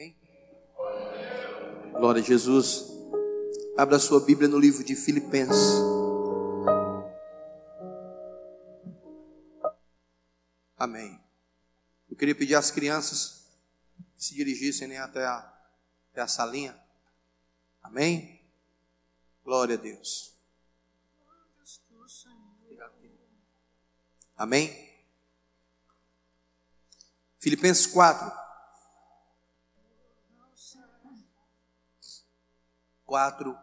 Amém? Glória a Jesus. Abra sua Bíblia no livro de Filipenses. Amém. Eu queria pedir às crianças que se dirigissem né, até, a, até a salinha. Amém? Glória a Deus. Amém? Filipenses 4. 4,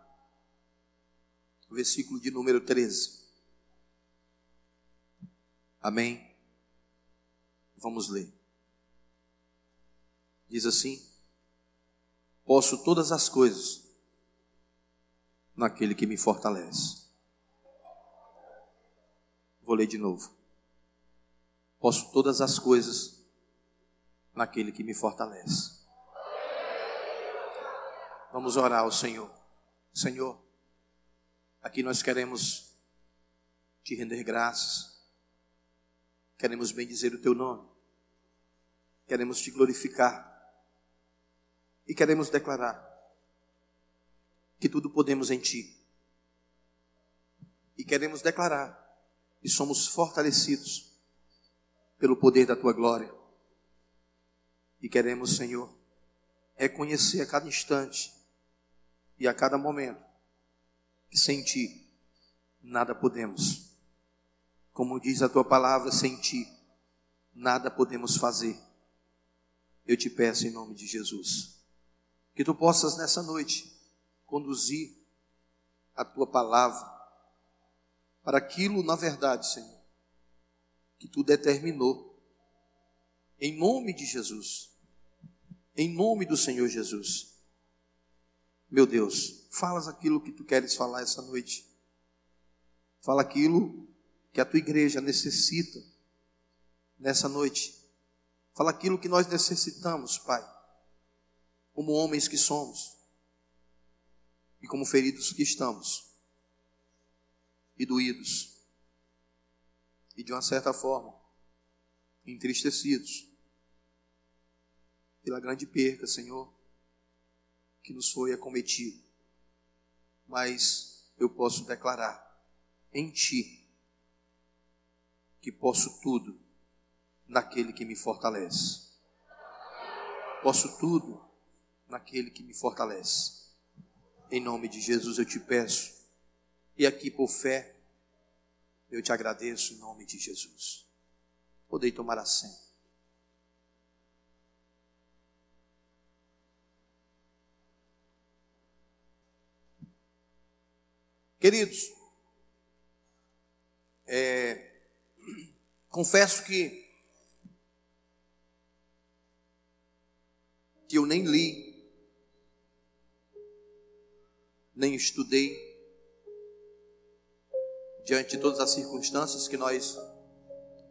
versículo de número 13. Amém? Vamos ler. Diz assim: Posso todas as coisas naquele que me fortalece. Vou ler de novo. Posso todas as coisas naquele que me fortalece. Vamos orar ao Senhor. Senhor, aqui nós queremos te render graças. Queremos bendizer o teu nome. Queremos te glorificar. E queremos declarar que tudo podemos em ti. E queremos declarar que somos fortalecidos pelo poder da tua glória. E queremos, Senhor, reconhecer a cada instante e a cada momento sem ti nada podemos. Como diz a tua palavra, sem ti nada podemos fazer. Eu te peço em nome de Jesus, que tu possas nessa noite conduzir a tua palavra para aquilo, na verdade, Senhor, que tu determinou. Em nome de Jesus. Em nome do Senhor Jesus. Meu Deus, falas aquilo que tu queres falar essa noite. Fala aquilo que a tua igreja necessita nessa noite. Fala aquilo que nós necessitamos, Pai, como homens que somos e como feridos que estamos e doídos e de uma certa forma entristecidos pela grande perca, Senhor, que nos foi acometido. Mas eu posso declarar em Ti que posso tudo naquele que me fortalece. Posso tudo naquele que me fortalece. Em nome de Jesus eu te peço. E aqui por fé, eu te agradeço em nome de Jesus. Podei tomar assento. Queridos, é, confesso que que eu nem li, nem estudei diante de todas as circunstâncias que nós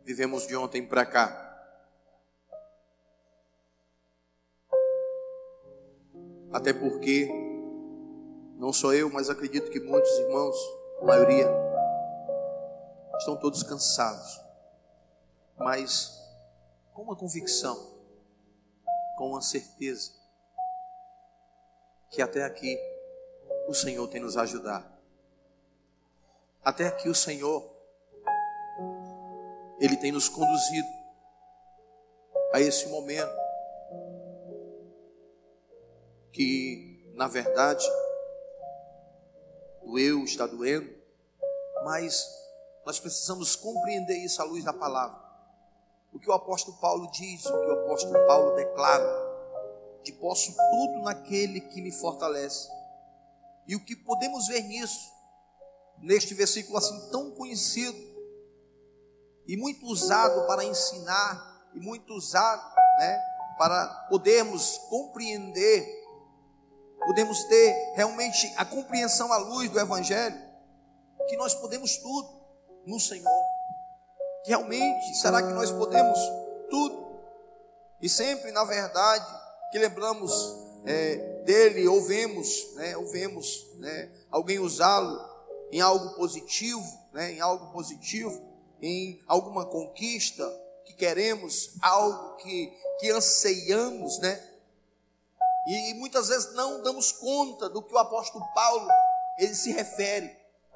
vivemos de ontem para cá. Até porque não só eu, mas acredito que muitos irmãos, a maioria, estão todos cansados. Mas com uma convicção, com uma certeza, que até aqui o Senhor tem nos ajudado. Até aqui o Senhor, Ele tem nos conduzido a esse momento que, na verdade, o eu está doendo, mas nós precisamos compreender isso à luz da palavra. O que o apóstolo Paulo diz, o que o apóstolo Paulo declara, de posso tudo naquele que me fortalece. E o que podemos ver nisso, neste versículo assim tão conhecido, e muito usado para ensinar, e muito usado né, para podermos compreender podemos ter realmente a compreensão à luz do Evangelho, que nós podemos tudo no Senhor. Que realmente, será que nós podemos tudo? E sempre, na verdade, que lembramos é, dele, ouvemos, né, ouvemos né, alguém usá-lo em algo positivo, né, em algo positivo, em alguma conquista que queremos, algo que, que anseiamos, né? E muitas vezes não damos conta do que o apóstolo Paulo ele se refere.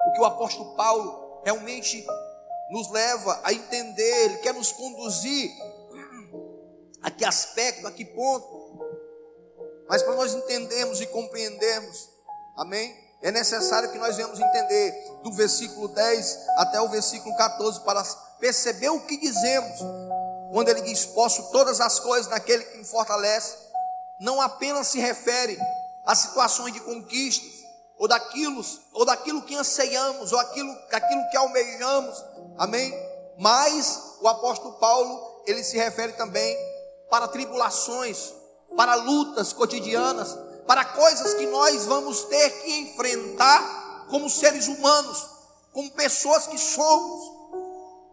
O que o apóstolo Paulo realmente nos leva a entender, ele quer nos conduzir a que aspecto, a que ponto. Mas para nós entendermos e compreendermos, amém? É necessário que nós venhamos entender do versículo 10 até o versículo 14 para perceber o que dizemos. Quando ele diz: Posso todas as coisas naquele que me fortalece não apenas se refere a situações de conquistas, ou daquilo, ou daquilo que anseiamos, ou aquilo, aquilo que almejamos, amém? Mas o apóstolo Paulo, ele se refere também para tribulações, para lutas cotidianas, para coisas que nós vamos ter que enfrentar como seres humanos, como pessoas que somos,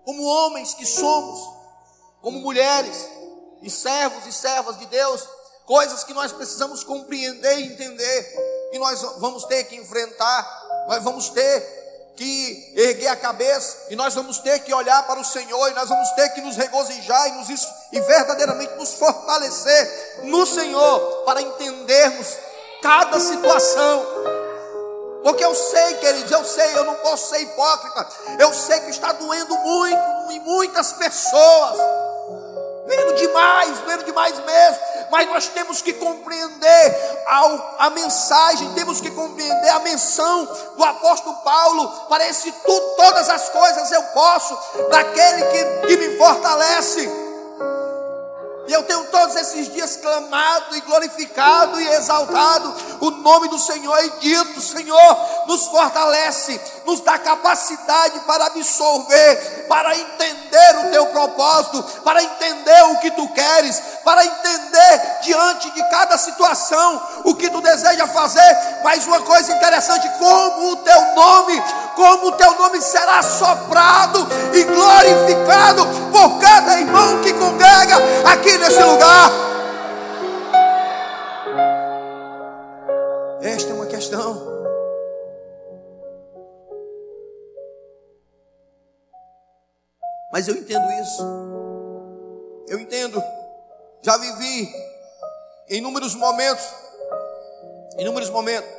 como homens que somos, como mulheres e servos e servas de Deus, coisas que nós precisamos compreender e entender, e nós vamos ter que enfrentar, nós vamos ter que erguer a cabeça, e nós vamos ter que olhar para o Senhor, e nós vamos ter que nos regozijar e, nos, e verdadeiramente nos fortalecer no Senhor, para entendermos cada situação. Porque eu sei, queridos, eu sei, eu não posso ser hipócrita. Eu sei que está doendo muito em muitas pessoas. Doendo demais, doendo demais mesmo mas nós temos que compreender a, a mensagem, temos que compreender a menção do apóstolo Paulo. Parece tudo, todas as coisas eu posso, daquele que, que me fortalece. E eu tenho todos esses dias clamado e glorificado e exaltado o nome do Senhor e dito: Senhor, nos fortalece, nos dá capacidade para absorver, para entender o teu propósito, para entender o que tu queres, para entender diante de cada situação o que tu deseja fazer. Mas uma coisa interessante: como o teu nome, como o teu nome será soprado e glorificado por cada irmão que congrega aqui nesse lugar. Esta é uma questão. Mas eu entendo isso. Eu entendo. Já vivi em inúmeros momentos. Inúmeros momentos.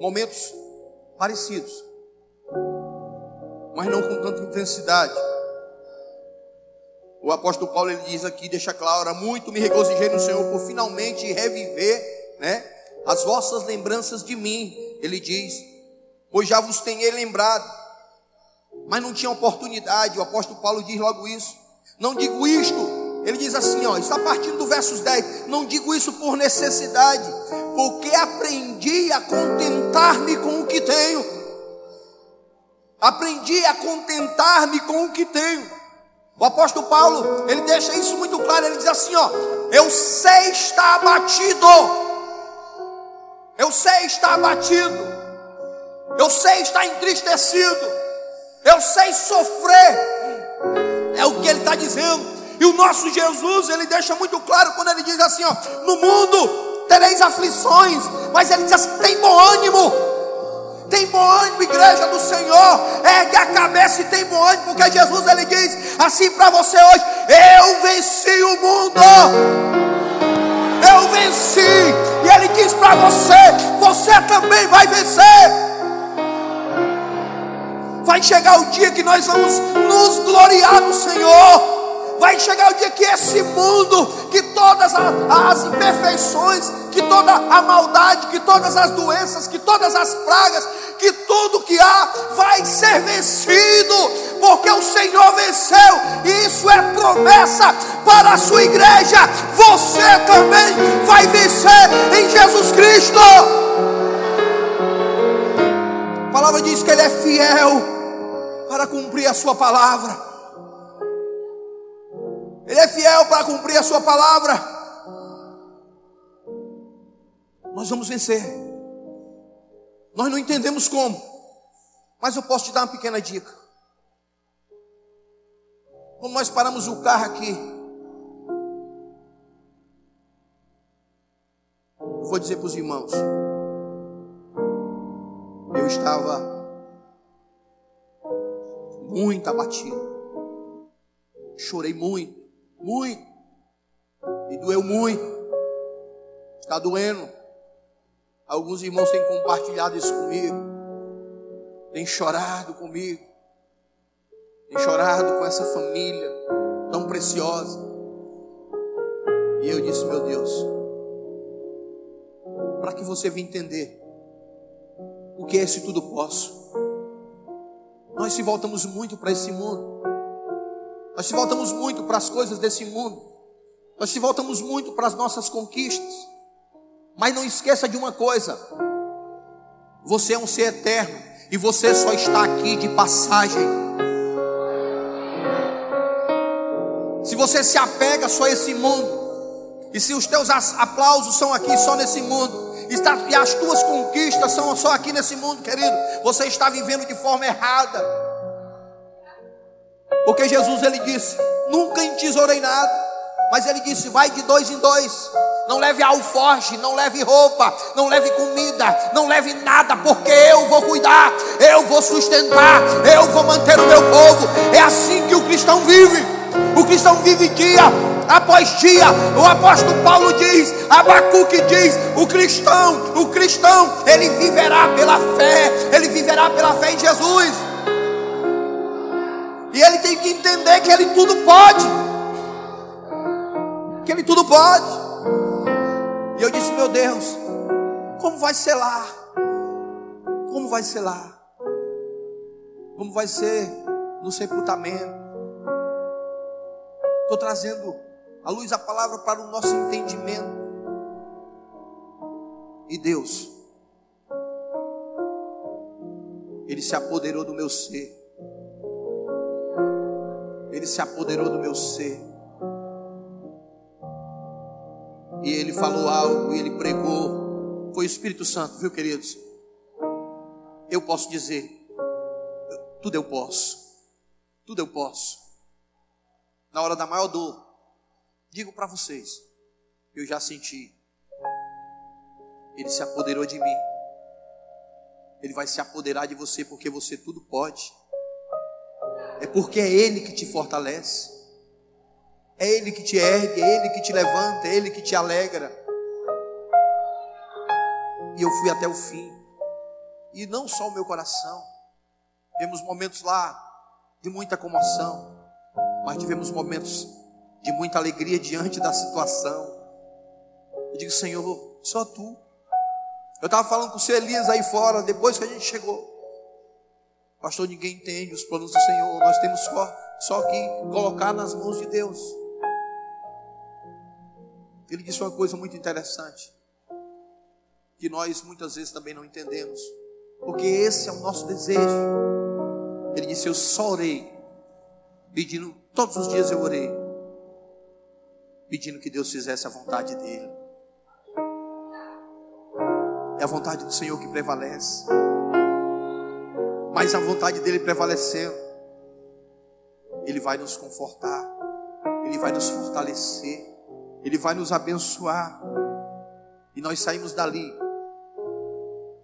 Momentos parecidos. Mas não com tanta intensidade. O apóstolo Paulo ele diz aqui, deixa claro, muito me regozijei no Senhor por finalmente reviver, né, as vossas lembranças de mim. Ele diz, pois já vos tenho lembrado, mas não tinha oportunidade. O apóstolo Paulo diz logo isso. Não digo isto, ele diz assim, ó, está partindo do versos 10. Não digo isso por necessidade, porque aprendi a contentar-me com o que tenho. Aprendi a contentar-me com o que tenho. O apóstolo Paulo, ele deixa isso muito claro, ele diz assim, ó: "Eu sei estar abatido. Eu sei estar abatido. Eu sei estar entristecido. Eu sei sofrer." É o que ele está dizendo. E o nosso Jesus, ele deixa muito claro quando ele diz assim, ó: "No mundo tereis aflições, mas ele diz assim: tem bom ânimo." tem bom ânimo, igreja do Senhor. Ergue a cabeça e tem bom ânimo, porque Jesus ele diz assim para você hoje: Eu venci o mundo. Eu venci. E ele diz para você: Você também vai vencer. Vai chegar o dia que nós vamos nos gloriar no Senhor. Vai chegar o dia que esse mundo, que todas as imperfeições, que toda a maldade, que todas as doenças, que todas as pragas, que tudo que há vai ser vencido, porque o Senhor venceu, e isso é promessa para a sua igreja. Você também vai vencer em Jesus Cristo. A palavra diz que Ele é fiel para cumprir a Sua palavra. Ele é fiel para cumprir a sua palavra. Nós vamos vencer. Nós não entendemos como, mas eu posso te dar uma pequena dica. Quando nós paramos o carro aqui, eu vou dizer para os irmãos, estava muito abatido, chorei muito muito. E doeu muito. Está doendo. Alguns irmãos têm compartilhado isso comigo. Têm chorado comigo. Têm chorado com essa família tão preciosa. E eu disse, meu Deus, para que você venha entender o que é esse tudo posso. Nós se voltamos muito para esse mundo. Nós se voltamos muito para as coisas desse mundo. Nós se voltamos muito para as nossas conquistas. Mas não esqueça de uma coisa: você é um ser eterno e você só está aqui de passagem. Se você se apega só a esse mundo, e se os teus aplausos são aqui só nesse mundo, e as tuas conquistas são só aqui nesse mundo, querido, você está vivendo de forma errada. Porque Jesus ele disse: Nunca entesourei nada, mas ele disse: Vai de dois em dois. Não leve alforge, não leve roupa, não leve comida, não leve nada, porque eu vou cuidar, eu vou sustentar, eu vou manter o meu povo. É assim que o cristão vive. O cristão vive dia após dia. O apóstolo Paulo diz, Abacuque diz: o cristão, o cristão, ele viverá pela fé, ele viverá pela fé em Jesus. E ele tem que entender que ele tudo pode. Que ele tudo pode. E eu disse, meu Deus, como vai ser lá? Como vai ser lá? Como vai ser no sepultamento? Estou trazendo a luz da palavra para o nosso entendimento. E Deus, Ele se apoderou do meu ser. Ele se apoderou do meu ser. E ele falou algo, e ele pregou. Foi o Espírito Santo, viu, queridos? Eu posso dizer, tudo eu posso. Tudo eu posso. Na hora da maior dor, digo para vocês, eu já senti. Ele se apoderou de mim. Ele vai se apoderar de você porque você tudo pode. É porque é Ele que te fortalece. É Ele que te ergue, é Ele que te levanta, é Ele que te alegra. E eu fui até o fim. E não só o meu coração. Tivemos momentos lá de muita comoção, mas tivemos momentos de muita alegria diante da situação. Eu digo, Senhor, só tu. Eu estava falando com o seu Elias aí fora, depois que a gente chegou. Pastor, ninguém entende os planos do Senhor. Nós temos só, só que colocar nas mãos de Deus. Ele disse uma coisa muito interessante, que nós muitas vezes também não entendemos, porque esse é o nosso desejo. Ele disse: Eu só orei, pedindo, todos os dias eu orei, pedindo que Deus fizesse a vontade dEle. É a vontade do Senhor que prevalece. Mas a vontade dele prevalecendo, ele vai nos confortar, ele vai nos fortalecer, ele vai nos abençoar, e nós saímos dali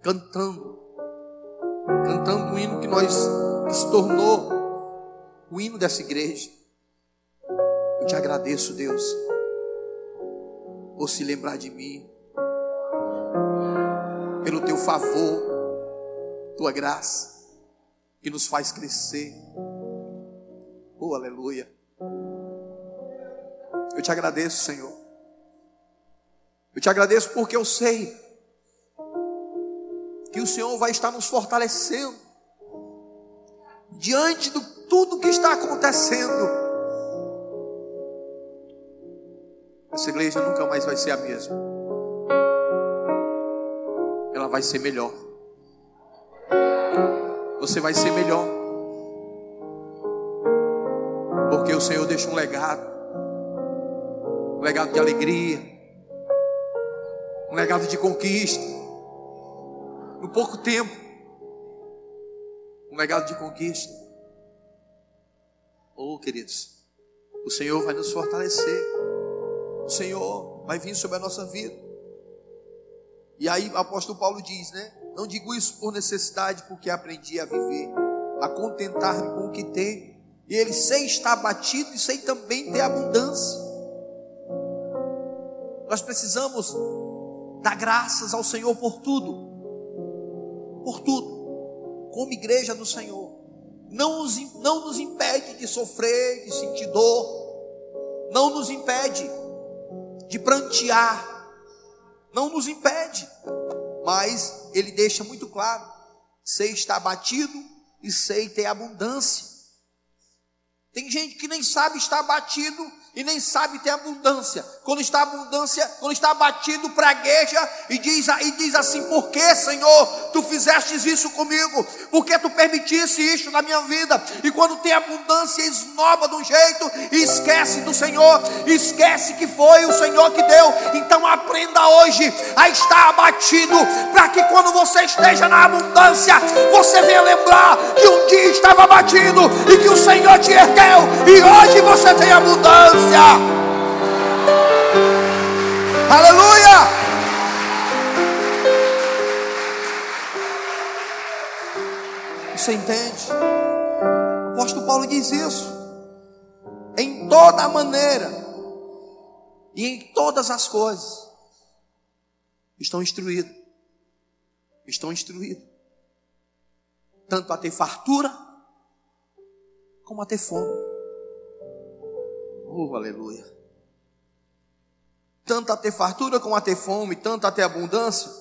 cantando, cantando o hino que nós que se tornou o hino dessa igreja. Eu te agradeço, Deus, por se lembrar de mim, pelo teu favor, tua graça que nos faz crescer. Oh, aleluia. Eu te agradeço, Senhor. Eu te agradeço porque eu sei que o Senhor vai estar nos fortalecendo diante de tudo que está acontecendo. Essa igreja nunca mais vai ser a mesma. Ela vai ser melhor você vai ser melhor. Porque o Senhor deixa um legado um legado de alegria, um legado de conquista. No pouco tempo, um legado de conquista. Oh, queridos, o Senhor vai nos fortalecer. O Senhor vai vir sobre a nossa vida. E aí o apóstolo Paulo diz, né? Não digo isso por necessidade, porque aprendi a viver, a contentar-me com o que tenho. E ele sem estar batido e sem também ter abundância. Nós precisamos dar graças ao Senhor por tudo. Por tudo. Como igreja do Senhor. Não nos, não nos impede de sofrer, de sentir dor. Não nos impede de prantear. Não nos impede. Mas Ele deixa muito claro: sei estar abatido e sei ter abundância. Tem gente que nem sabe estar abatido e nem sabe ter abundância. Quando está abundância, quando está abatido, pragueja e diz, e diz assim: Por que, Senhor, tu fizestes isso comigo? Por que tu permitisse isso na minha vida? E quando tem abundância, esnoba de um jeito e esquece do Senhor, esquece que foi o Senhor que deu. Então aprenda hoje a estar abatido, para que quando você esteja na abundância, você venha lembrar que um dia estava abatido e que o Senhor te ergueu, e hoje você tem abundância abundância. Aleluia! Você entende? O apóstolo Paulo diz isso. Em toda maneira e em todas as coisas estão instruídos. Estão instruídos. Tanto a ter fartura como a ter fome. Oh, aleluia. Tanto a ter fartura como a ter fome, tanto a ter abundância,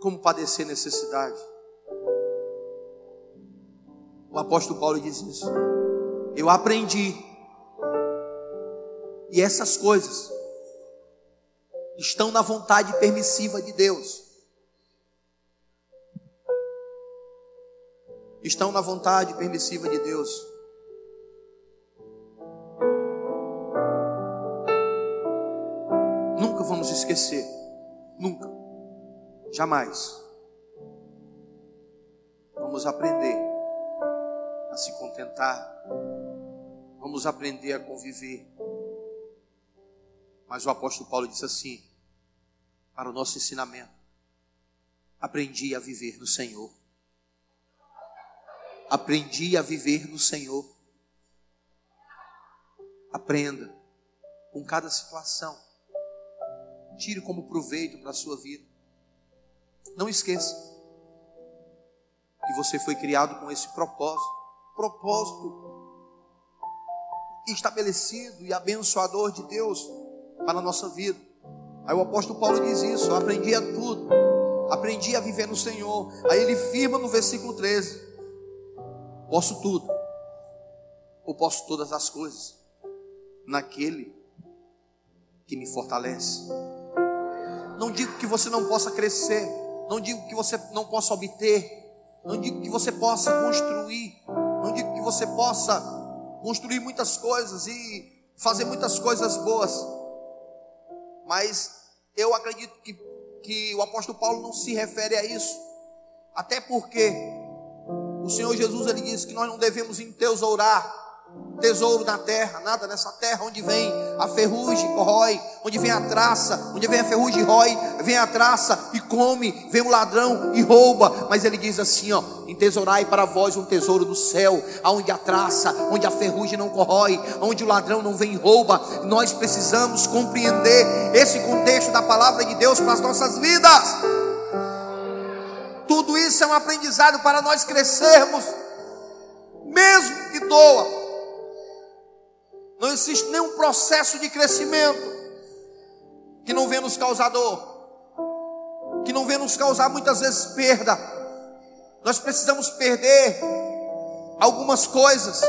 como padecer necessidade. O apóstolo Paulo diz isso. Eu aprendi. E essas coisas estão na vontade permissiva de Deus. Estão na vontade permissiva de Deus. Esquecer. Nunca. Jamais. Vamos aprender a se contentar. Vamos aprender a conviver. Mas o apóstolo Paulo disse assim: para o nosso ensinamento, aprendi a viver no Senhor. Aprendi a viver no Senhor. Aprenda com cada situação Tire como proveito para a sua vida. Não esqueça que você foi criado com esse propósito propósito estabelecido e abençoador de Deus para a nossa vida. Aí o apóstolo Paulo diz isso: eu aprendi a tudo, aprendi a viver no Senhor. Aí ele firma no versículo 13: posso tudo, ou posso todas as coisas, naquele que me fortalece. Não digo que você não possa crescer, não digo que você não possa obter, não digo que você possa construir, não digo que você possa construir muitas coisas e fazer muitas coisas boas, mas eu acredito que, que o apóstolo Paulo não se refere a isso, até porque o Senhor Jesus ele disse que nós não devemos entesourar tesouro na terra, nada nessa terra onde vem a ferrugem, corrói, onde vem a traça, onde vem a ferrugem, rói, vem a traça e come, vem o ladrão e rouba. Mas ele diz assim: ó, entesourai para vós um tesouro do céu, aonde a traça, onde a ferrugem não corrói, onde o ladrão não vem e rouba. Nós precisamos compreender esse contexto da palavra de Deus para as nossas vidas. Tudo isso é um aprendizado para nós crescermos, mesmo que doa não existe nenhum processo de crescimento que não venha nos causar dor, que não venha nos causar muitas vezes perda. Nós precisamos perder algumas coisas.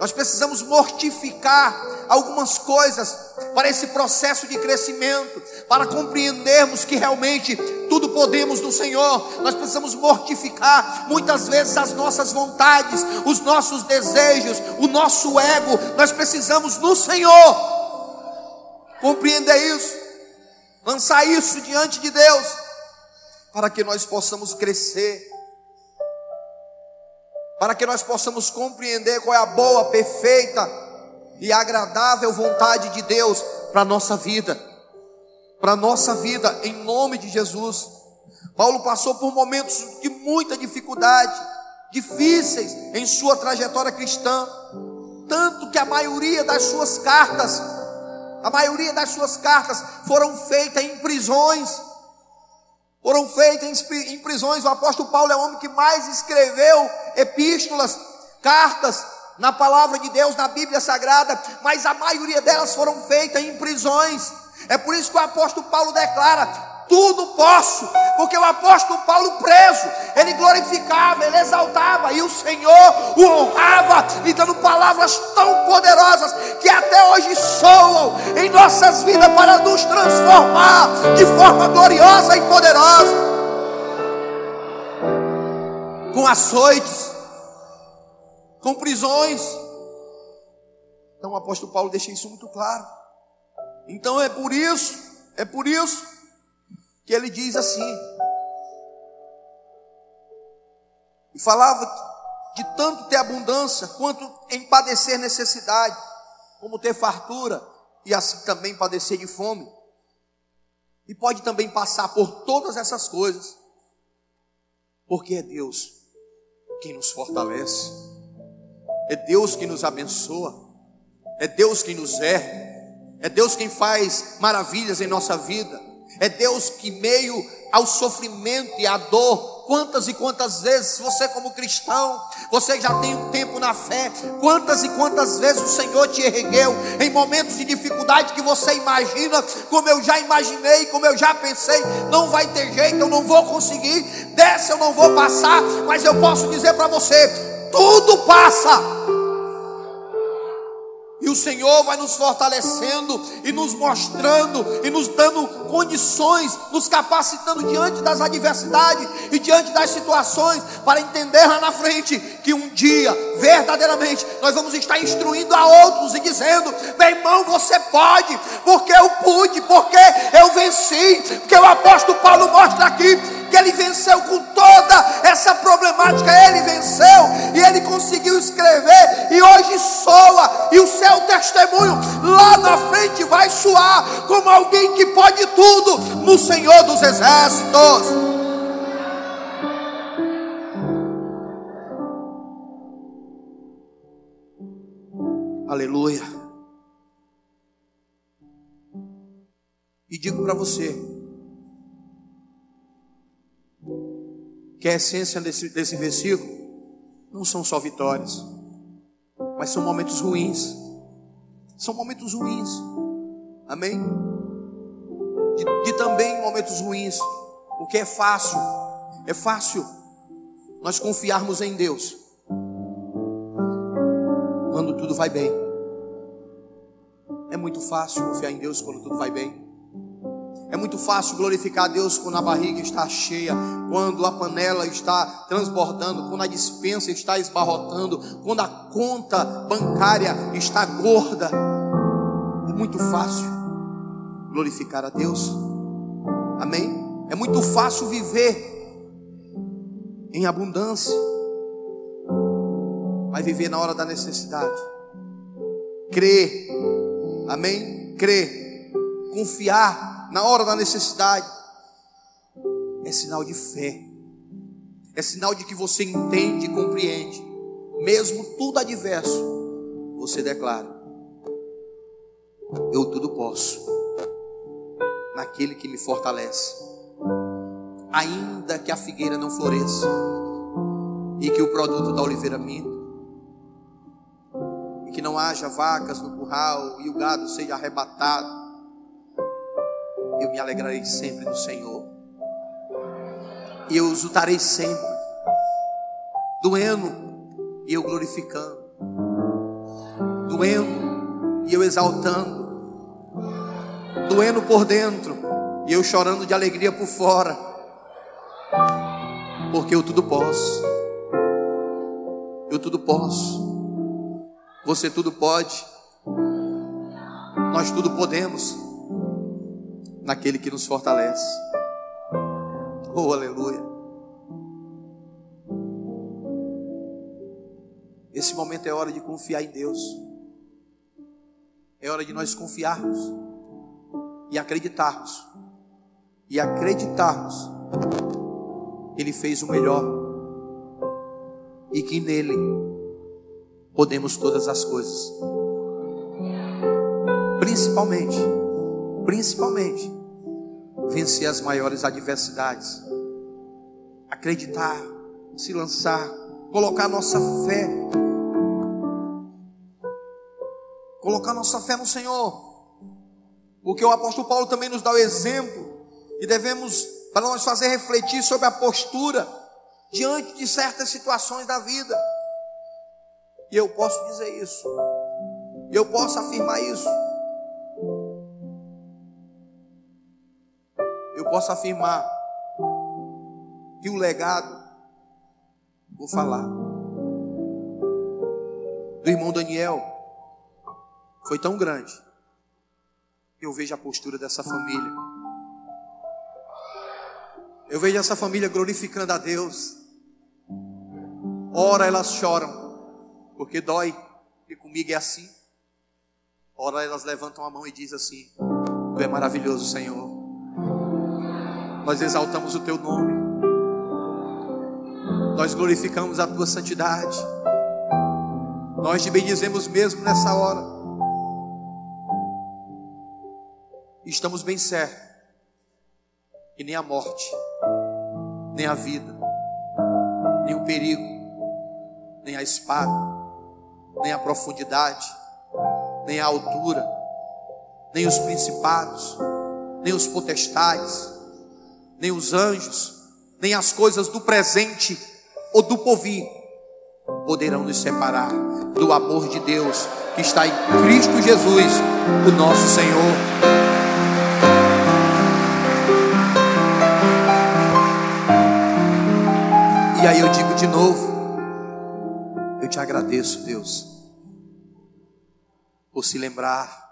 Nós precisamos mortificar algumas coisas para esse processo de crescimento, para compreendermos que realmente tudo podemos no Senhor. Nós precisamos mortificar muitas vezes as nossas vontades, os nossos desejos, o nosso ego. Nós precisamos no Senhor compreender isso, lançar isso diante de Deus, para que nós possamos crescer para que nós possamos compreender qual é a boa, perfeita e agradável vontade de Deus para a nossa vida, para a nossa vida, em nome de Jesus. Paulo passou por momentos de muita dificuldade, difíceis em sua trajetória cristã, tanto que a maioria das suas cartas, a maioria das suas cartas foram feitas em prisões. Foram feitas em prisões. O apóstolo Paulo é o homem que mais escreveu epístolas, cartas na palavra de Deus, na Bíblia Sagrada, mas a maioria delas foram feitas em prisões. É por isso que o apóstolo Paulo declara: tudo posso, porque o apóstolo Paulo preso, ele glorificava, ele exaltava, e o Senhor o honrava, lhe dando palavras tão poderosas que até hoje soam em nossas vidas para nos transformar de forma gloriosa e poderosa. Com açoites, com prisões. Então o apóstolo Paulo deixa isso muito claro. Então é por isso, é por isso que ele diz assim. E falava de tanto ter abundância, quanto em padecer necessidade, como ter fartura, e assim também padecer de fome. E pode também passar por todas essas coisas, porque é Deus quem nos fortalece, é Deus quem nos abençoa, é Deus quem nos ergue, é Deus quem faz maravilhas em nossa vida. É Deus que, meio ao sofrimento e à dor, quantas e quantas vezes você, como cristão, você já tem um tempo na fé, quantas e quantas vezes o Senhor te ergueu em momentos de dificuldade que você imagina, como eu já imaginei, como eu já pensei, não vai ter jeito, eu não vou conseguir, dessa eu não vou passar, mas eu posso dizer para você: tudo passa. E o Senhor vai nos fortalecendo e nos mostrando e nos dando condições, nos capacitando diante das adversidades e diante das situações, para entender lá na frente que um dia, verdadeiramente, nós vamos estar instruindo a outros e dizendo: meu irmão, você pode, porque eu pude, porque eu venci, porque o apóstolo Paulo mostra aqui que ele venceu com toda essa problemática, ele venceu e ele conseguiu escrever, e hoje soa, e o seu testemunho lá na frente vai soar como alguém que pode tudo no Senhor dos Exércitos. Aleluia. E digo para você, que a essência desse, desse versículo não são só vitórias, mas são momentos ruins. São momentos ruins. Amém? De, de também momentos ruins. O que é fácil, é fácil nós confiarmos em Deus quando tudo vai bem. É muito fácil confiar em Deus quando tudo vai bem. É muito fácil glorificar a Deus quando a barriga está cheia, quando a panela está transbordando, quando a dispensa está esbarrotando, quando a conta bancária está gorda. É muito fácil glorificar a Deus. Amém? É muito fácil viver em abundância, mas viver na hora da necessidade. Crer, amém? Crer, confiar na hora da necessidade, é sinal de fé, é sinal de que você entende e compreende, mesmo tudo adverso, você declara: Eu tudo posso, naquele que me fortalece, ainda que a figueira não floresça e que o produto da oliveira minta, e que não haja vacas no curral e o gado seja arrebatado eu me alegrarei sempre no Senhor. E eu exultarei sempre, doendo e eu glorificando, doendo e eu exaltando, doendo por dentro e eu chorando de alegria por fora, porque eu tudo posso, eu tudo posso, você tudo pode, nós tudo podemos naquele que nos fortalece. Oh, aleluia. Esse momento é hora de confiar em Deus. É hora de nós confiarmos e acreditarmos. E acreditarmos Ele fez o melhor e que nele podemos todas as coisas. principalmente, principalmente, vencer as maiores adversidades, acreditar, se lançar, colocar nossa fé, colocar nossa fé no Senhor, porque o apóstolo Paulo também nos dá o exemplo e devemos, para nós fazer refletir sobre a postura diante de certas situações da vida. E eu posso dizer isso. Eu posso afirmar isso. Posso afirmar que o legado, vou falar, do irmão Daniel foi tão grande que eu vejo a postura dessa família. Eu vejo essa família glorificando a Deus. Ora elas choram, porque dói, e comigo é assim. Ora elas levantam a mão e dizem assim: Tu é maravilhoso, Senhor. Nós exaltamos o Teu nome. Nós glorificamos a Tua santidade. Nós te bendizemos mesmo nessa hora. Estamos bem certos que nem a morte, nem a vida, nem o perigo, nem a espada, nem a profundidade, nem a altura, nem os principados, nem os potestades, nem os anjos, nem as coisas do presente ou do porvir poderão nos separar do amor de Deus que está em Cristo Jesus, o nosso Senhor. E aí eu digo de novo, eu te agradeço, Deus, por se lembrar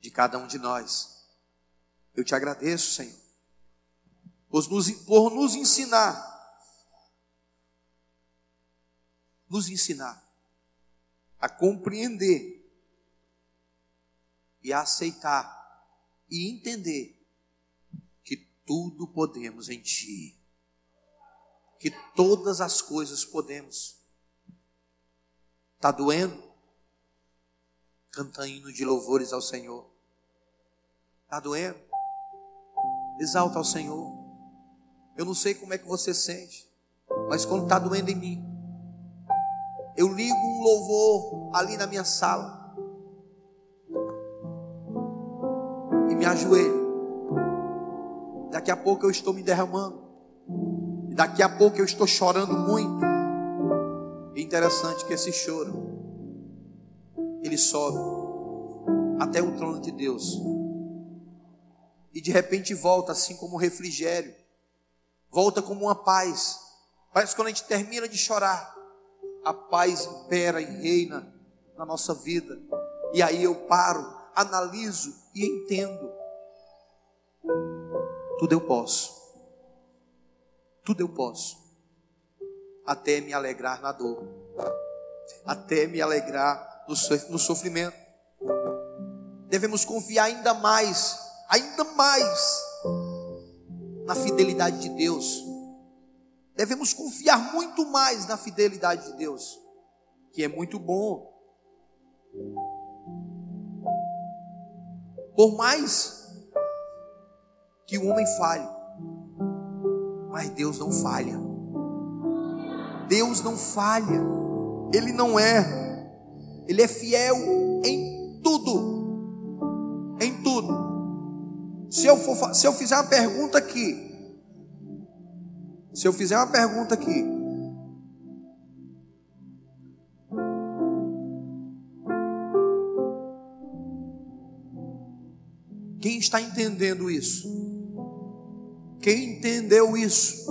de cada um de nós. Eu te agradeço, Senhor, por nos, ensinar, nos ensinar a compreender e a aceitar e entender que tudo podemos em Ti que todas as coisas podemos. Está doendo? Canta hino de louvores ao Senhor. Está doendo? Exalta ao Senhor. Eu não sei como é que você sente, mas quando está doendo em mim, eu ligo um louvor ali na minha sala e me ajoelho. Daqui a pouco eu estou me derramando. Daqui a pouco eu estou chorando muito. É interessante que esse choro ele sobe até o trono de Deus. E de repente volta assim como um refrigério. Volta como uma paz. Parece que quando a gente termina de chorar, a paz impera e reina na nossa vida. E aí eu paro, analiso e entendo. Tudo eu posso tudo eu posso, até me alegrar na dor, até me alegrar no sofrimento. Devemos confiar ainda mais, ainda mais na fidelidade de Deus. Devemos confiar muito mais na fidelidade de Deus, que é muito bom. Por mais que o homem falhe, mas Deus não falha. Deus não falha. Ele não é. Ele é fiel em tudo. Se eu, for, se eu fizer uma pergunta aqui. Se eu fizer uma pergunta aqui. Quem está entendendo isso? Quem entendeu isso?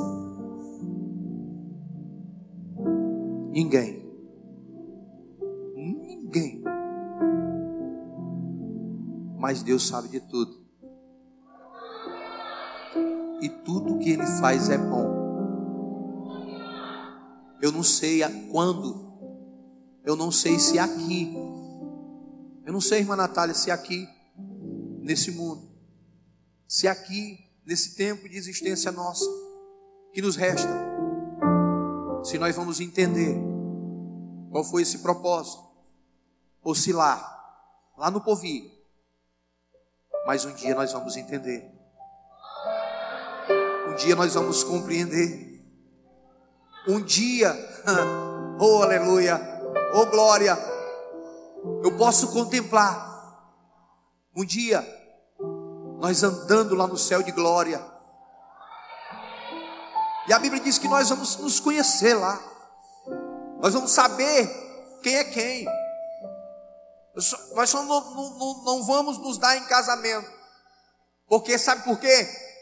Ninguém. Ninguém. Mas Deus sabe de tudo. E tudo que Ele faz é bom. Eu não sei a quando. Eu não sei se aqui. Eu não sei, irmã Natália, se aqui, nesse mundo. Se aqui nesse tempo de existência nossa que nos resta, se nós vamos entender qual foi esse propósito, ou se lá lá no povinho. Mas um dia nós vamos entender. Um dia nós vamos compreender. Um dia, oh aleluia, oh glória, eu posso contemplar. Um dia, nós andando lá no céu de glória. E a Bíblia diz que nós vamos nos conhecer lá. Nós vamos saber quem é quem. Nós só não, não, não vamos nos dar em casamento. Porque sabe por quê?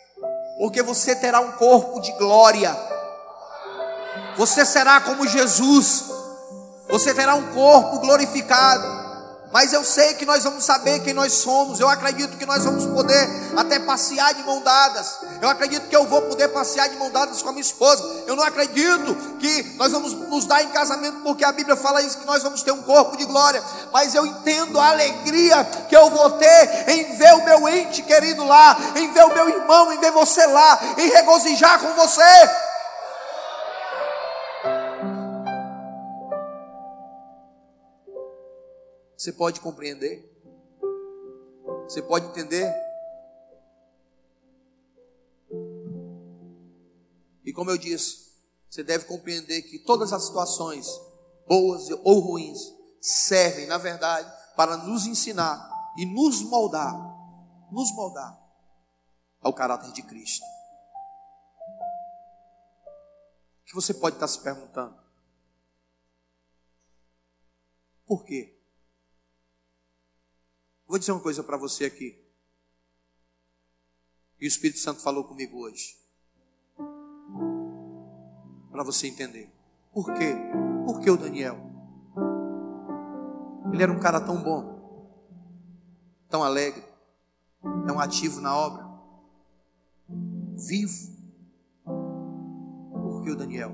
Porque você terá um corpo de glória. Você será como Jesus. Você terá um corpo glorificado. Mas eu sei que nós vamos saber quem nós somos. Eu acredito que nós vamos poder até passear de mão dadas. Eu acredito que eu vou poder passear de mão dadas com a minha esposa. Eu não acredito que nós vamos nos dar em casamento porque a Bíblia fala isso que nós vamos ter um corpo de glória. Mas eu entendo a alegria que eu vou ter em ver o meu ente querido lá, em ver o meu irmão, em ver você lá, em regozijar com você. Você pode compreender? Você pode entender? E como eu disse, você deve compreender que todas as situações, boas ou ruins, servem, na verdade, para nos ensinar e nos moldar, nos moldar ao caráter de Cristo. O que você pode estar se perguntando? Por quê? Vou dizer uma coisa para você aqui. E o Espírito Santo falou comigo hoje. Para você entender. Por quê? Por que o Daniel? Ele era um cara tão bom, tão alegre, tão ativo na obra, vivo. Por que o Daniel?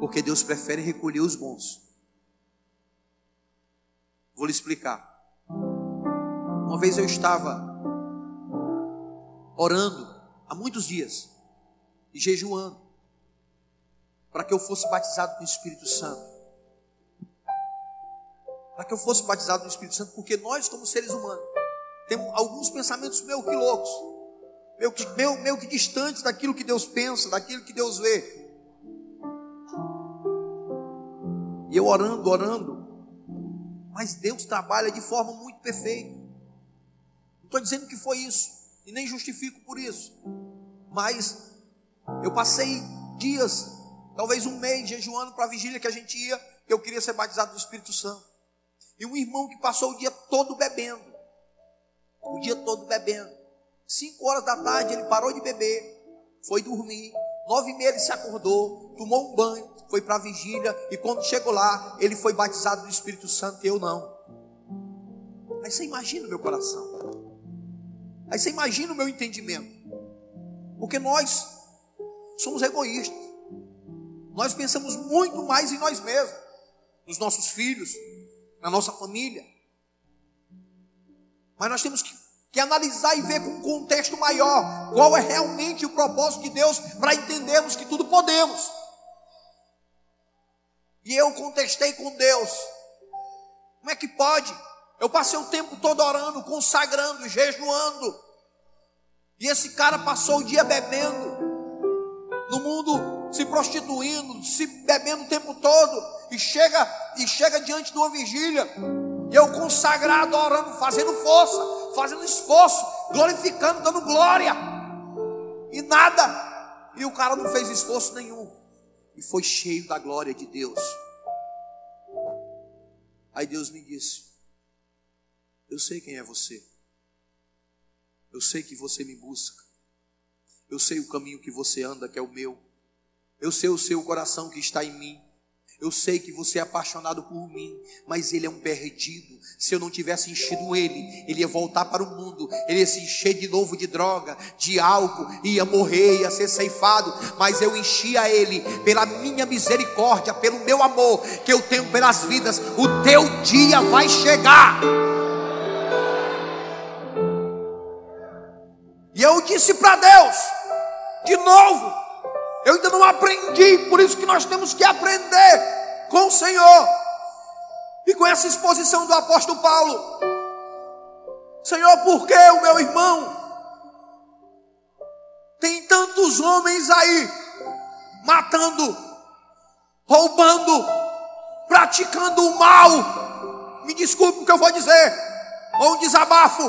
Porque Deus prefere recolher os bons Vou lhe explicar. Uma vez eu estava orando há muitos dias e jejuando para que eu fosse batizado com o Espírito Santo. Para que eu fosse batizado no Espírito Santo, porque nós, como seres humanos, temos alguns pensamentos meio que loucos, meio que, meio, meio que distantes daquilo que Deus pensa, daquilo que Deus vê. E eu orando, orando, mas Deus trabalha de forma muito perfeita. Não estou dizendo que foi isso, e nem justifico por isso. Mas eu passei dias, talvez um mês, jejuando para a vigília que a gente ia, que eu queria ser batizado do Espírito Santo. E um irmão que passou o dia todo bebendo. O dia todo bebendo. Cinco horas da tarde ele parou de beber, foi dormir. Nove e meia ele se acordou, tomou um banho, foi para a vigília e quando chegou lá, ele foi batizado no Espírito Santo e eu não. Aí você imagina o meu coração. Aí você imagina o meu entendimento. Porque nós somos egoístas. Nós pensamos muito mais em nós mesmos, nos nossos filhos, na nossa família. Mas nós temos que, que analisar e ver com um contexto maior qual é realmente o propósito de Deus para entendermos que tudo podemos. E eu contestei com Deus: como é que pode? Eu passei o tempo todo orando, consagrando, jejuando. E esse cara passou o dia bebendo, no mundo se prostituindo, se bebendo o tempo todo, e chega e chega diante de uma vigília, e eu consagrado, orando, fazendo força, fazendo esforço, glorificando, dando glória, e nada, e o cara não fez esforço nenhum e foi cheio da glória de Deus. Aí Deus me disse: Eu sei quem é você. Eu sei que você me busca. Eu sei o caminho que você anda, que é o meu. Eu sei o seu coração que está em mim. Eu sei que você é apaixonado por mim, mas ele é um perdido. Se eu não tivesse enchido ele, ele ia voltar para o mundo, ele ia se encher de novo de droga, de álcool, ia morrer, ia ser ceifado. Mas eu enchia ele pela minha misericórdia, pelo meu amor que eu tenho pelas vidas. O teu dia vai chegar. E eu disse para Deus, de novo, eu ainda não aprendi, por isso que nós temos que aprender com o Senhor. E com essa exposição do apóstolo Paulo, Senhor, por que o meu irmão tem tantos homens aí matando, roubando, praticando o mal? Me desculpe o que eu vou dizer, ou um desabafo.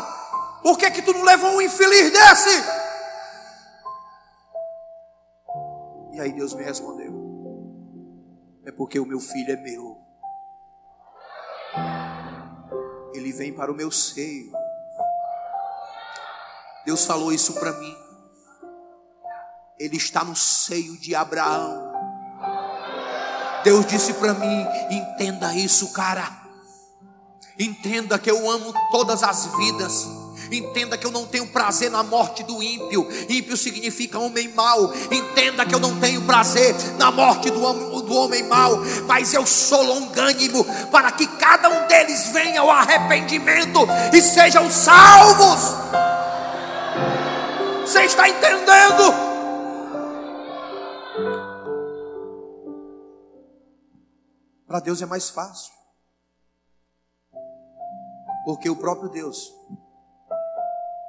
Por que que tu não levou um infeliz desse? E aí Deus me respondeu: É porque o meu filho é meu. Ele vem para o meu seio. Deus falou isso para mim. Ele está no seio de Abraão. Deus disse para mim: entenda isso, cara. Entenda que eu amo todas as vidas. Entenda que eu não tenho prazer na morte do ímpio. Ímpio significa homem mau. Entenda que eu não tenho prazer na morte do homem, do homem mau. Mas eu sou longânimo para que cada um deles venha ao arrependimento e sejam salvos. Você está entendendo? Para Deus é mais fácil. Porque o próprio Deus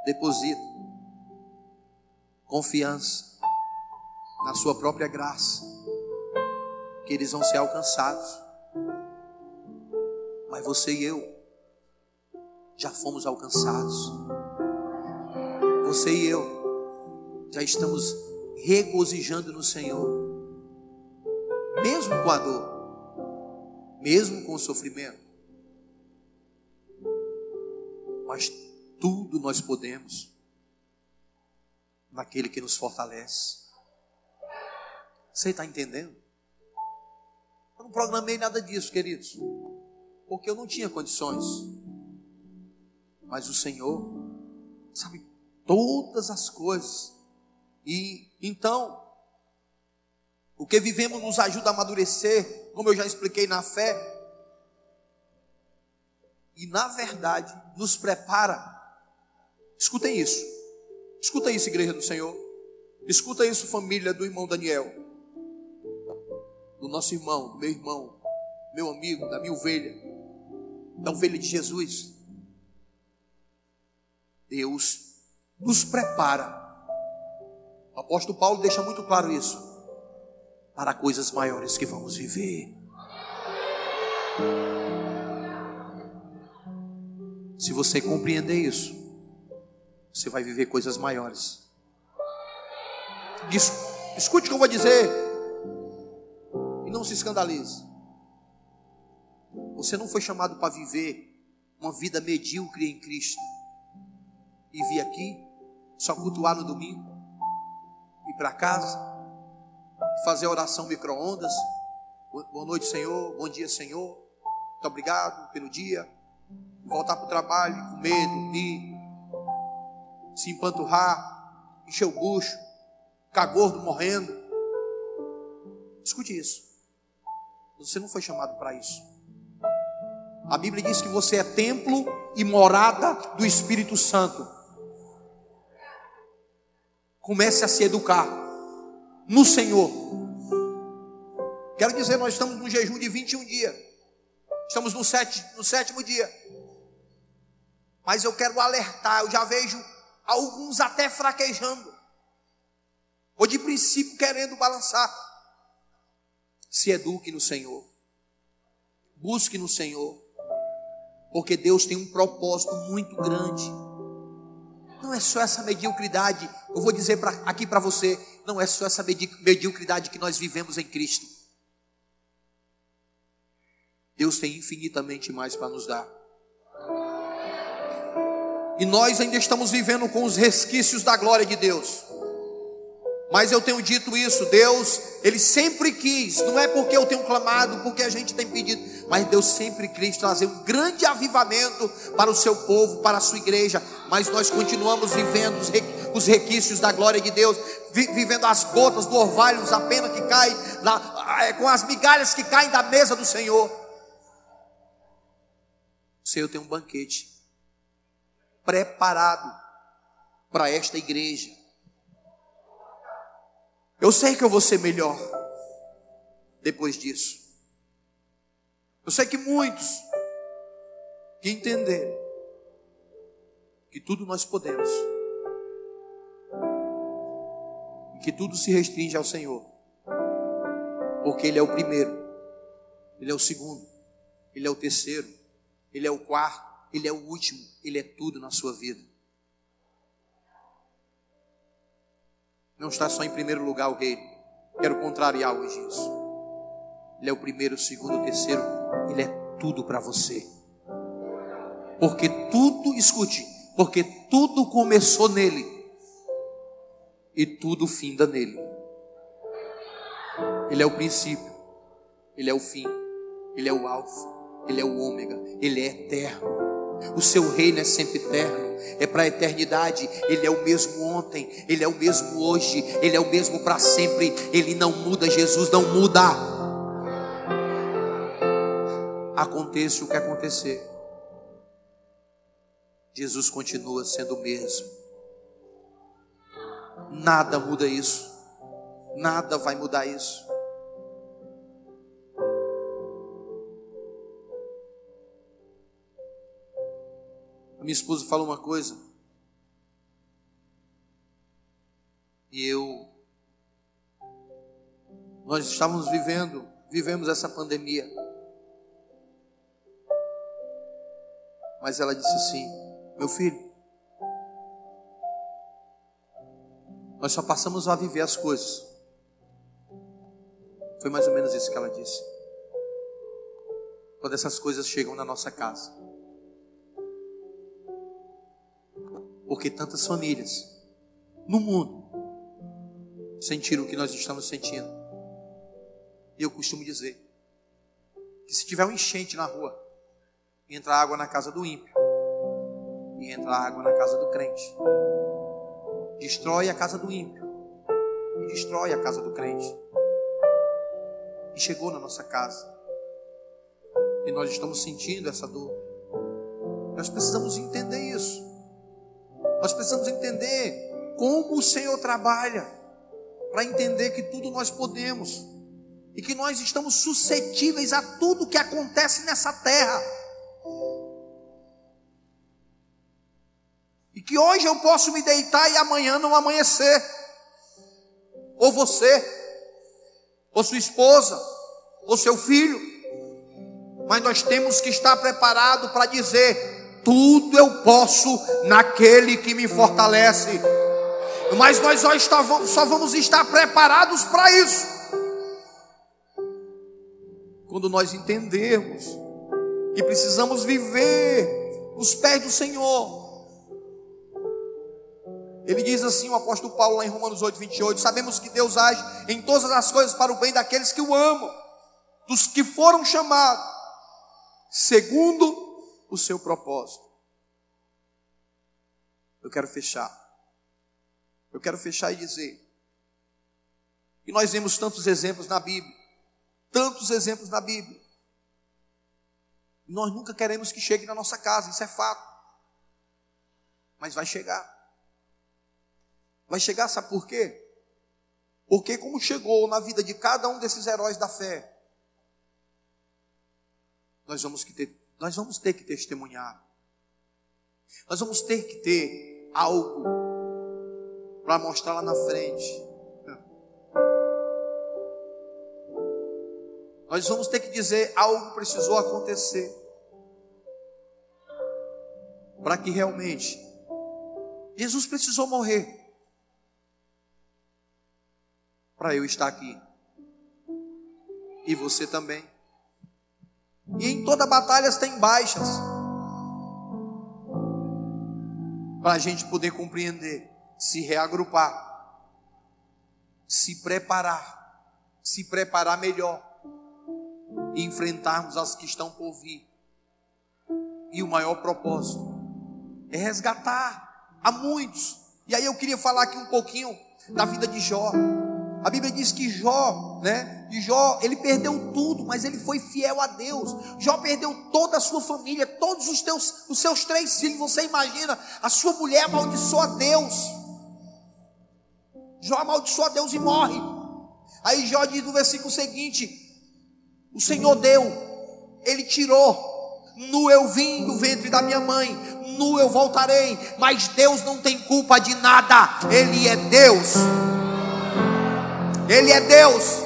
deposita confiança na sua própria graça, que eles vão ser alcançados. Mas você e eu já fomos alcançados. Você e eu já estamos regozijando no Senhor, mesmo com a dor, mesmo com o sofrimento. Mas tudo nós podemos naquele que nos fortalece. Você está entendendo? Eu não programei nada disso, queridos, porque eu não tinha condições. Mas o Senhor sabe todas as coisas e então, o que vivemos nos ajuda a amadurecer, como eu já expliquei na fé, e na verdade nos prepara. Escutem isso, escuta isso, igreja do Senhor, escuta isso, família do irmão Daniel, do nosso irmão, do meu irmão, meu amigo, da minha ovelha, da ovelha de Jesus. Deus nos prepara o apóstolo Paulo deixa muito claro isso. Para coisas maiores que vamos viver. Se você compreender isso, você vai viver coisas maiores. Escute o que eu vou dizer. E não se escandalize. Você não foi chamado para viver uma vida medíocre em Cristo. E vir aqui, só cultuar no domingo ir para casa, fazer oração micro-ondas. Boa noite, Senhor. Bom dia, Senhor. Muito obrigado pelo dia. Voltar para o trabalho, comer, dormir, se empanturrar, encher o bucho, ficar gordo morrendo. Escute isso. Você não foi chamado para isso. A Bíblia diz que você é templo e morada do Espírito Santo comece a se educar no Senhor. Quero dizer, nós estamos no jejum de 21 dias. Estamos no, sete, no sétimo dia. Mas eu quero alertar, eu já vejo alguns até fraquejando. Ou de princípio querendo balançar. Se eduque no Senhor. Busque no Senhor. Porque Deus tem um propósito muito grande não é só essa mediocridade, eu vou dizer pra, aqui para você, não é só essa mediocridade que nós vivemos em Cristo. Deus tem infinitamente mais para nos dar. E nós ainda estamos vivendo com os resquícios da glória de Deus. Mas eu tenho dito isso, Deus, Ele sempre quis, não é porque eu tenho clamado, porque a gente tem pedido, mas Deus sempre quis trazer um grande avivamento para o seu povo, para a sua igreja, mas nós continuamos vivendo os requisitos da glória de Deus, vivendo as gotas do orvalho, a pena que cai, é, com as migalhas que caem da mesa do Senhor. O Senhor tem um banquete preparado para esta igreja. Eu sei que eu vou ser melhor depois disso. Eu sei que muitos que entender que tudo nós podemos, que tudo se restringe ao Senhor, porque Ele é o primeiro, Ele é o segundo, Ele é o terceiro, Ele é o quarto, Ele é o último, Ele é tudo na sua vida. Não está só em primeiro lugar o Rei, quero contrariar hoje isso. Ele é o primeiro, o segundo, o terceiro, Ele é tudo para você. Porque tudo, escute, porque tudo começou nele e tudo finda nele. Ele é o princípio, ele é o fim, ele é o alfa, ele é o ômega, ele é eterno. O seu reino é sempre eterno, é para a eternidade. Ele é o mesmo ontem, ele é o mesmo hoje, ele é o mesmo para sempre. Ele não muda, Jesus não muda. Aconteça o que acontecer, Jesus continua sendo o mesmo. Nada muda isso. Nada vai mudar isso. Minha esposa fala uma coisa. E eu. Nós estávamos vivendo, vivemos essa pandemia. Mas ela disse assim: meu filho, nós só passamos a viver as coisas. Foi mais ou menos isso que ela disse. Quando essas coisas chegam na nossa casa. Porque tantas famílias no mundo sentiram o que nós estamos sentindo. E eu costumo dizer que se tiver um enchente na rua, entra água na casa do ímpio e entra água na casa do crente. Destrói a casa do ímpio e destrói a casa do crente. E chegou na nossa casa. E nós estamos sentindo essa dor. Nós precisamos entender isso. Nós precisamos entender como o Senhor trabalha para entender que tudo nós podemos e que nós estamos suscetíveis a tudo que acontece nessa terra. E que hoje eu posso me deitar e amanhã não amanhecer. Ou você, ou sua esposa, ou seu filho. Mas nós temos que estar preparados para dizer: tudo eu posso naquele que me fortalece. Mas nós só vamos estar preparados para isso. Quando nós entendermos que precisamos viver os pés do Senhor, ele diz assim, o apóstolo Paulo, lá em Romanos 8, 28, sabemos que Deus age em todas as coisas para o bem daqueles que o amam, dos que foram chamados, segundo o seu propósito. Eu quero fechar. Eu quero fechar e dizer que nós vemos tantos exemplos na Bíblia, tantos exemplos na Bíblia. Nós nunca queremos que chegue na nossa casa, isso é fato. Mas vai chegar. Vai chegar, sabe por quê? Porque como chegou na vida de cada um desses heróis da fé, nós vamos, ter, nós vamos ter que testemunhar. Nós vamos ter que ter algo para mostrar lá na frente. Nós vamos ter que dizer algo precisou acontecer para que realmente Jesus precisou morrer para eu estar aqui. E você também. E em toda batalha tem baixas. Para a gente poder compreender, se reagrupar, se preparar, se preparar melhor e enfrentarmos as que estão por vir. E o maior propósito é resgatar a muitos. E aí eu queria falar aqui um pouquinho da vida de Jó. A Bíblia diz que Jó, né? Jó, ele perdeu tudo, mas ele foi fiel a Deus. Jó perdeu toda a sua família, todos os, teus, os seus três filhos. Você imagina, a sua mulher amaldiçoa a Deus. Jó amaldiçoa a Deus e morre. Aí Jó diz no versículo seguinte: O Senhor deu, Ele tirou, nu eu vim do ventre da minha mãe, nu eu voltarei. Mas Deus não tem culpa de nada, Ele é Deus. Ele é Deus.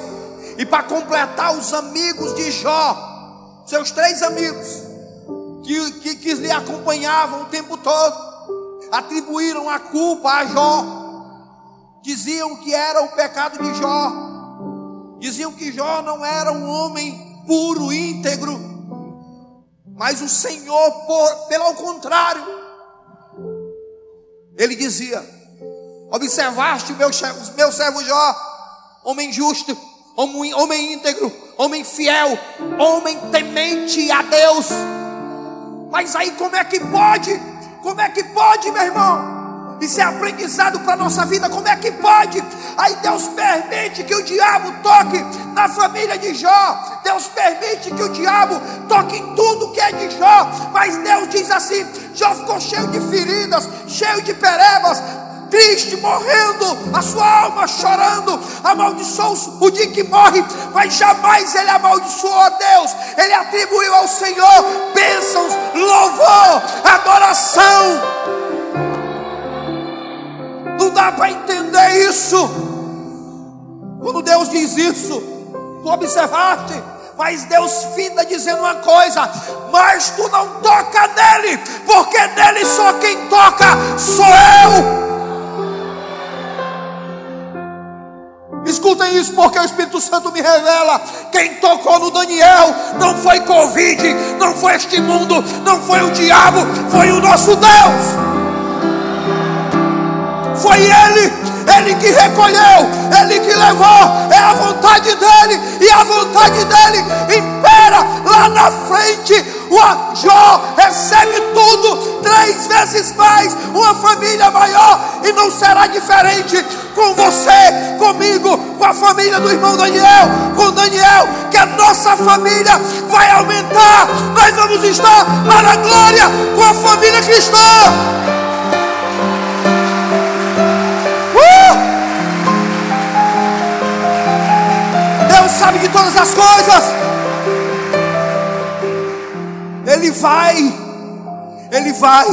E para completar os amigos de Jó, seus três amigos, que, que, que lhe acompanhavam o tempo todo, atribuíram a culpa a Jó. Diziam que era o pecado de Jó. Diziam que Jó não era um homem puro, íntegro. Mas o Senhor, por, pelo contrário, ele dizia: Observaste meu, o meu servo Jó, homem justo, homem, íntegro, homem fiel, homem temente a Deus. Mas aí como é que pode? Como é que pode, meu irmão? Isso é aprendizado para a nossa vida. Como é que pode? Aí Deus permite que o diabo toque na família de Jó. Deus permite que o diabo toque em tudo que é de Jó. Mas Deus diz assim: Jó ficou cheio de feridas, cheio de perebas, triste, morrendo, a sua alma chorando, amaldiçoou o dia que morre, mas jamais ele amaldiçoou a Deus, ele atribuiu ao Senhor bênçãos, louvor, adoração. Não dá para entender isso. Quando Deus diz isso, tu observaste, mas Deus finda dizendo uma coisa: mas tu não toca nele, porque nele só quem toca sou eu. Escutem isso, porque o Espírito Santo me revela: quem tocou no Daniel não foi Covid, não foi este mundo, não foi o diabo, foi o nosso Deus. Foi Ele, Ele que recolheu, Ele que levou, é a vontade dEle, e a vontade dEle impera lá na frente. O Jó recebe tudo, três vezes mais, uma família maior, e não será diferente com você, comigo, com a família do irmão Daniel, com Daniel, que a nossa família vai aumentar, nós vamos estar para a glória com a família cristã. sabe de todas as coisas. Ele vai, Ele vai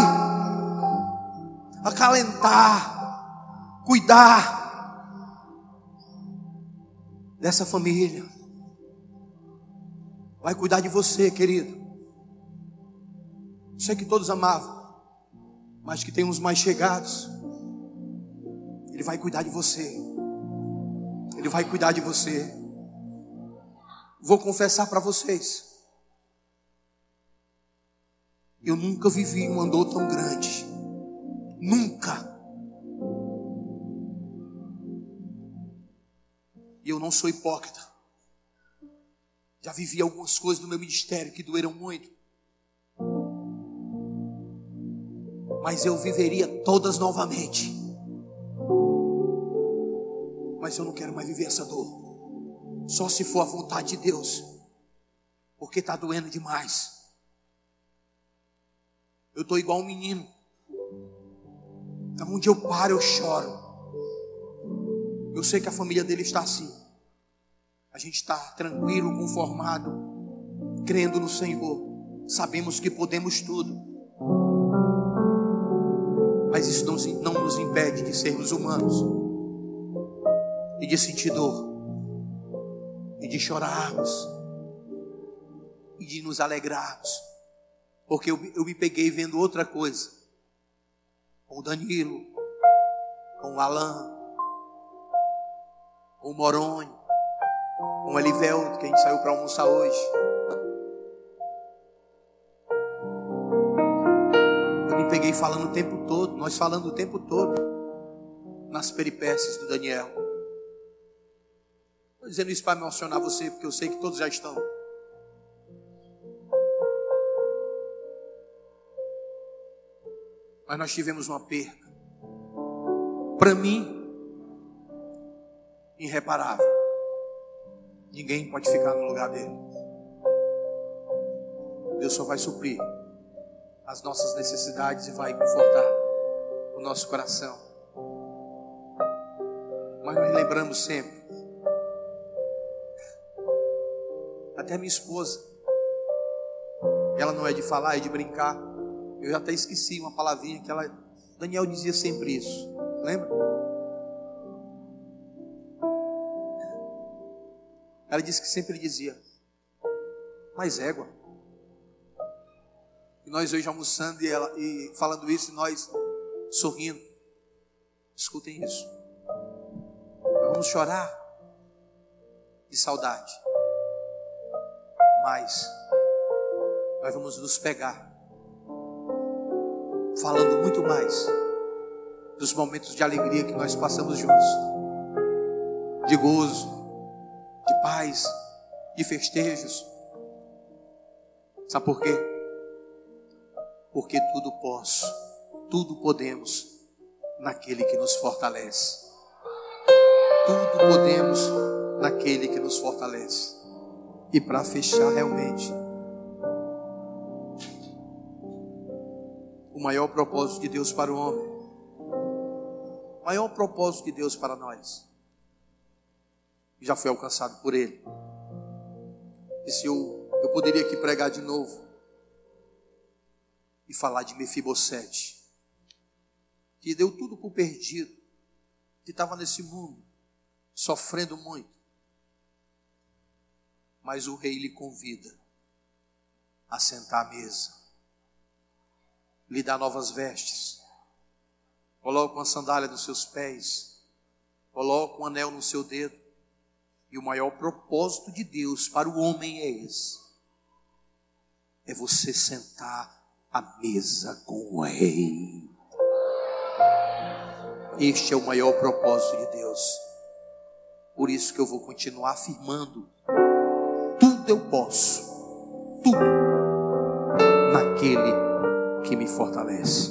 acalentar, cuidar dessa família. Vai cuidar de você, querido. Sei que todos amavam, mas que tem uns mais chegados. Ele vai cuidar de você. Ele vai cuidar de você. Vou confessar para vocês. Eu nunca vivi um andor tão grande. Nunca. E eu não sou hipócrita. Já vivi algumas coisas no meu ministério que doeram muito. Mas eu viveria todas novamente. Mas eu não quero mais viver essa dor. Só se for a vontade de Deus. Porque está doendo demais. Eu estou igual um menino. Onde eu paro, eu choro. Eu sei que a família dele está assim. A gente está tranquilo, conformado, crendo no Senhor. Sabemos que podemos tudo. Mas isso não, não nos impede de sermos humanos e de sentir dor e de chorarmos e de nos alegrarmos, porque eu, eu me peguei vendo outra coisa com o Danilo, com o Alain, com o Moroni, com o Elivelto, que a gente saiu para almoçar hoje. Eu me peguei falando o tempo todo, nós falando o tempo todo nas peripécias do Daniel. Estou dizendo isso para emocionar você, porque eu sei que todos já estão. Mas nós tivemos uma perca. Para mim, irreparável. Ninguém pode ficar no lugar dele. Deus só vai suprir as nossas necessidades e vai confortar o nosso coração. Mas nós lembramos sempre até minha esposa. Ela não é de falar, é de brincar. Eu até esqueci uma palavrinha que ela. Daniel dizia sempre isso. Lembra? Ela disse que sempre dizia: Mais égua. E nós hoje almoçando e, ela, e falando isso, e nós sorrindo. Escutem isso. Vamos chorar de saudade. Mas nós vamos nos pegar falando muito mais dos momentos de alegria que nós passamos juntos, de gozo, de paz, de festejos. Sabe por quê? Porque tudo posso, tudo podemos naquele que nos fortalece. Tudo podemos naquele que nos fortalece. E para fechar realmente, o maior propósito de Deus para o homem, o maior propósito de Deus para nós, já foi alcançado por Ele. E se eu, eu poderia aqui pregar de novo e falar de Mefibosete, que deu tudo por perdido, que estava nesse mundo, sofrendo muito. Mas o rei lhe convida a sentar à mesa lhe dá novas vestes, coloca uma sandália nos seus pés, coloca um anel no seu dedo. E o maior propósito de Deus para o homem é esse: é você sentar à mesa com o rei. Este é o maior propósito de Deus. Por isso que eu vou continuar afirmando: tudo eu posso, tudo naquele que me fortalece.